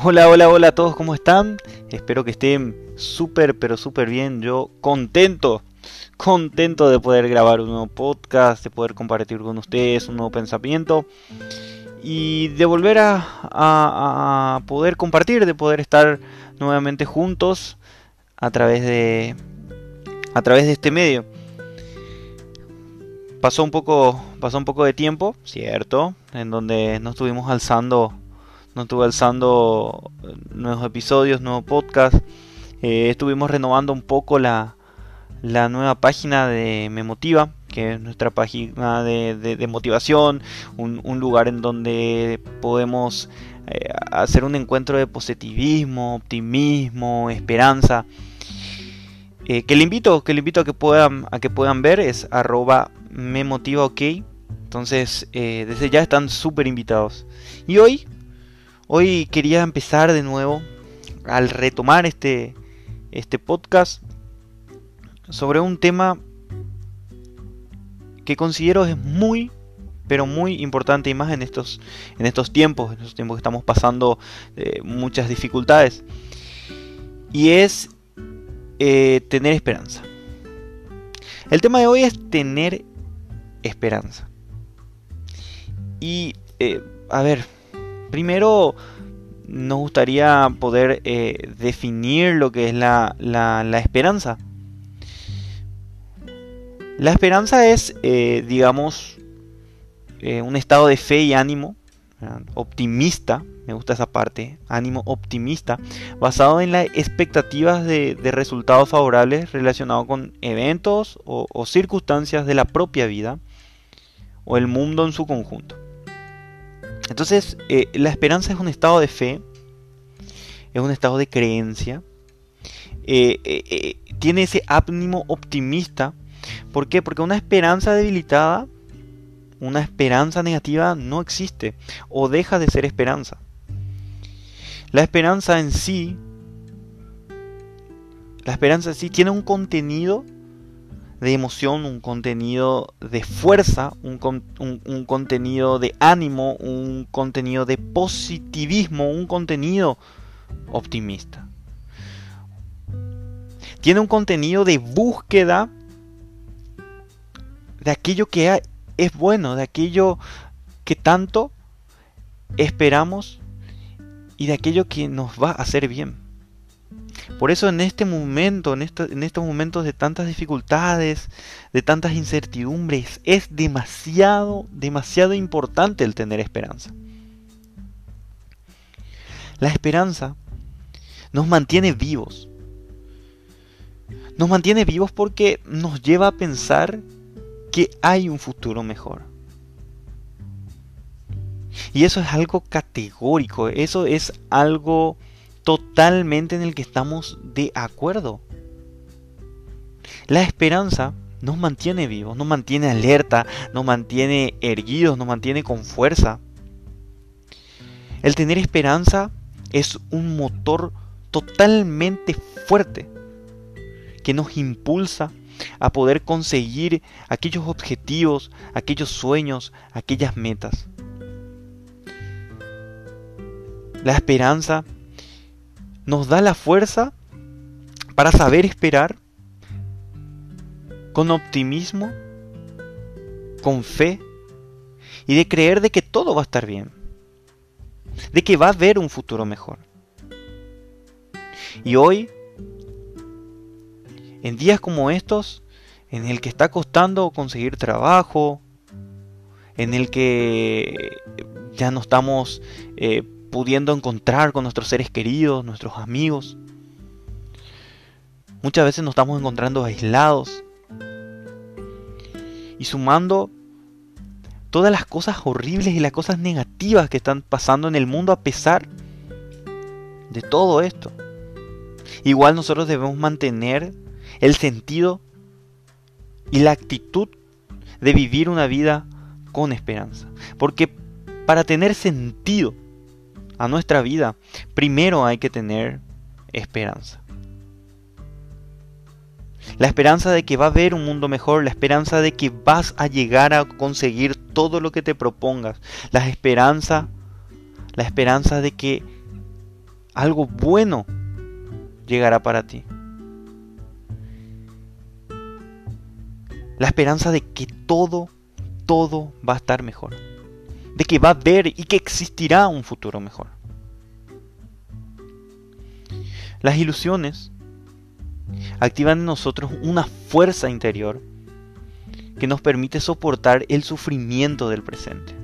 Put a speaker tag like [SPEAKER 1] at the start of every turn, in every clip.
[SPEAKER 1] Hola, hola, hola a todos, ¿cómo están? Espero que estén súper, pero súper bien. Yo contento, contento de poder grabar un nuevo podcast, de poder compartir con ustedes un nuevo pensamiento y de volver a, poder compartir, de poder estar nuevamente juntos a través de, a través de este medio. Pasó un poco, pasó un poco de tiempo, cierto, en donde nos estuvimos alzando no estuve alzando nuevos episodios, nuevos podcasts. Eh, estuvimos renovando un poco la, nueva página de Me Motiva, que es nuestra página de, motivación, un, lugar en donde podemos eh, hacer un encuentro de positivismo, optimismo, esperanza. Eh, que le invito, que le invito a que puedan, a que puedan ver es arroba me motiva ok. Entonces, desde ya están súper invitados. Y hoy Hoy quería empezar de nuevo al retomar este, este podcast sobre un tema que considero es muy pero muy importante y más en estos en estos tiempos, en estos tiempos que estamos pasando eh, muchas dificultades y es eh, tener esperanza. El tema de hoy es tener esperanza. Y eh, a ver, Primero, nos gustaría poder eh, definir lo que es la, esperanza. La esperanza es, eh, digamos, eh, un estado de fe y ánimo optimista, me gusta esa parte, ánimo optimista, basado en las expectativas de, resultados favorables relacionados con eventos o circunstancias de la propia vida o el mundo en su conjunto. Entonces, eh, la esperanza es un estado de fe, es un estado de creencia, eh, eh, tiene ese ánimo optimista. ¿Por qué? Porque una esperanza debilitada, una esperanza negativa no existe o deja de ser esperanza. La esperanza en sí, la esperanza en sí tiene un contenido de emoción, un contenido de fuerza, un, contenido de ánimo, un contenido de positivismo, un contenido optimista. Tiene un contenido de búsqueda de aquello que es bueno, de aquello que tanto esperamos y de aquello que nos va a hacer bien. Por eso en este momento, en, estos momentos de tantas dificultades, de tantas incertidumbres, es demasiado, demasiado importante el tener esperanza. La esperanza nos mantiene vivos. Nos mantiene vivos porque nos lleva a pensar que hay un futuro mejor. Y eso es algo categórico, eso es algo totalmente en el que estamos de acuerdo. La esperanza nos mantiene vivos, nos mantiene alerta, nos mantiene erguidos, nos mantiene con fuerza. El tener esperanza es un motor totalmente fuerte que nos impulsa a poder conseguir aquellos objetivos, aquellos sueños, aquellas metas. La esperanza nos da la fuerza para saber esperar con optimismo, con fe y de creer de que todo va a estar bien, de que va a haber un futuro mejor. Y hoy, en días como estos, en el que está costando conseguir trabajo, en el que ya no estamos eh, pudiendo encontrar con nuestros seres queridos, nuestros amigos. Muchas veces nos estamos encontrando aislados. Y sumando todas las cosas horribles y las cosas negativas que están pasando en el mundo a pesar de todo esto. Igual nosotros debemos mantener el sentido y la actitud de vivir una vida con esperanza. Porque para tener sentido a nuestra vida, primero hay que tener esperanza. La esperanza de que va a haber un mundo mejor, la esperanza de que vas a llegar a conseguir todo lo que te propongas, la esperanza, la esperanza de que algo bueno llegará para ti. La esperanza de que todo, todo va a estar mejor. De que va a haber y que existirá un futuro mejor. Las ilusiones activan en nosotros una fuerza interior que nos permite soportar el sufrimiento del presente.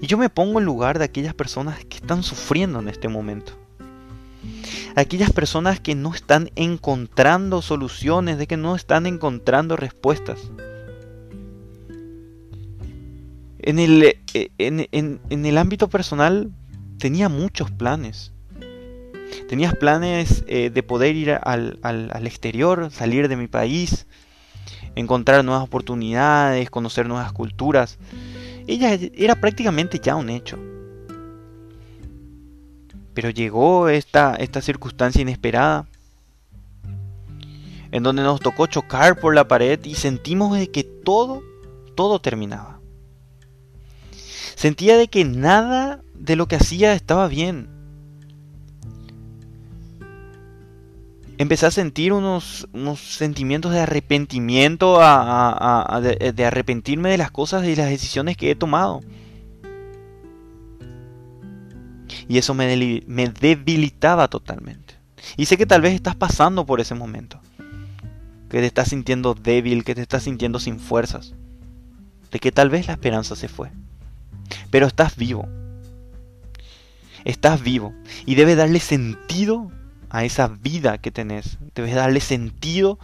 [SPEAKER 1] Y yo me pongo en lugar de aquellas personas que están sufriendo en este momento. Aquellas personas que no están encontrando soluciones, de que no están encontrando respuestas. En el, eh, en, el ámbito personal tenía muchos planes. Tenías planes eh, de poder ir al, al exterior, salir de mi país, encontrar nuevas oportunidades, conocer nuevas culturas. Ella era prácticamente ya un hecho. Pero llegó esta, esta circunstancia inesperada, en donde nos tocó chocar por la pared y sentimos que todo, todo terminaba. Sentía de que nada de lo que hacía estaba bien. empecé a sentir unos, sentimientos de arrepentimiento, de, arrepentirme de las cosas y las decisiones que he tomado. Y eso me, me debilitaba totalmente. Y sé que tal vez estás pasando por ese momento. Que te estás sintiendo débil, que te estás sintiendo sin fuerzas. De que tal vez la esperanza se fue. Pero estás vivo. Estás vivo. Y debe darle sentido a esa vida que tenés. Debes darle sentido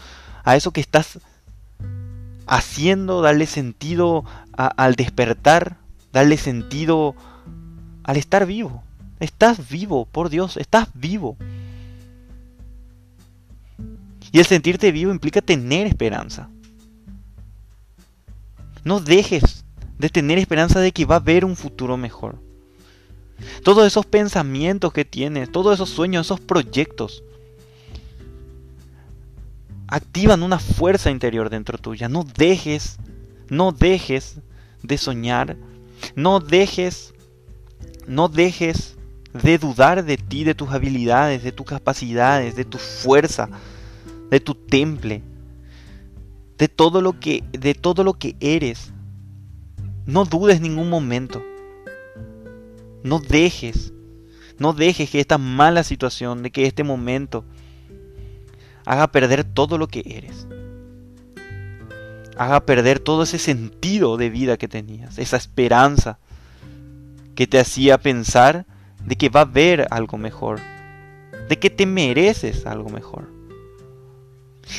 [SPEAKER 1] a eso que estás haciendo, darle sentido al despertar, darle sentido al estar vivo. Estás vivo, por Dios, estás vivo. Y el sentirte vivo implica tener esperanza. No dejes de tener esperanza de que va a haber un futuro mejor. Todos esos pensamientos que tienes, todos esos sueños, esos proyectos, activan una fuerza interior dentro tuya. No dejes, no dejes de soñar. No dejes, no dejes de dudar de ti, de tus habilidades, de tus capacidades, de tu fuerza, de tu temple, de todo lo que, de todo lo que eres. No dudes ningún momento. No dejes, no dejes que esta mala situación, de que este momento haga perder todo lo que eres. Haga perder todo ese sentido de vida que tenías, esa esperanza que te hacía pensar de que va a haber algo mejor, de que te mereces algo mejor.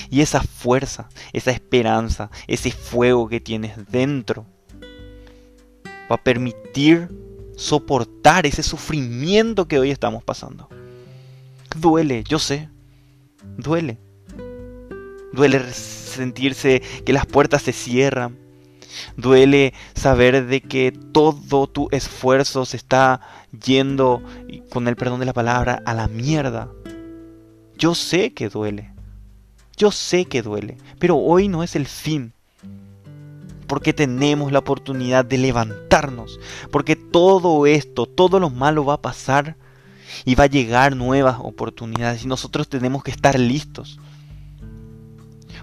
[SPEAKER 1] Y esa fuerza, esa esperanza, ese fuego que tienes dentro va a permitir soportar ese sufrimiento que hoy estamos pasando. Duele, yo sé. Duele. Duele sentirse que las puertas se cierran. Duele saber de que todo tu esfuerzo se está yendo, con el perdón de la palabra, a la mierda. Yo sé que duele. Yo sé que duele. Pero hoy no es el fin porque tenemos la oportunidad de levantarnos, porque todo esto, todo lo malo va a pasar y va a llegar nuevas oportunidades y nosotros tenemos que estar listos.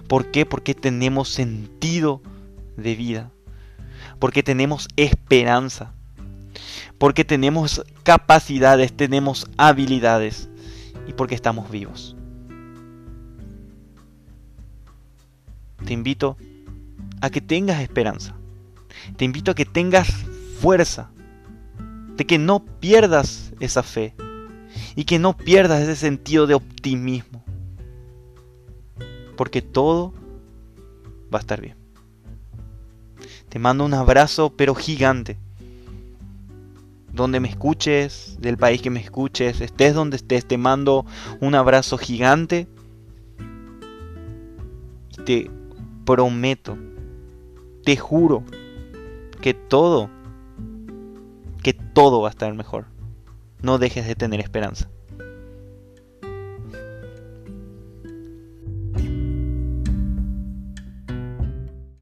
[SPEAKER 1] ¿Por qué? Porque tenemos sentido de vida, porque tenemos esperanza, porque tenemos capacidades, tenemos habilidades y porque estamos vivos. Te invito a que tengas esperanza. Te invito a que tengas fuerza. De que no pierdas esa fe. Y que no pierdas ese sentido de optimismo. Porque todo va a estar bien. Te mando un abrazo pero gigante. Donde me escuches, del país que me escuches, estés donde estés, te mando un abrazo gigante. Y te prometo te juro que todo, que todo va a estar mejor. No dejes de tener esperanza.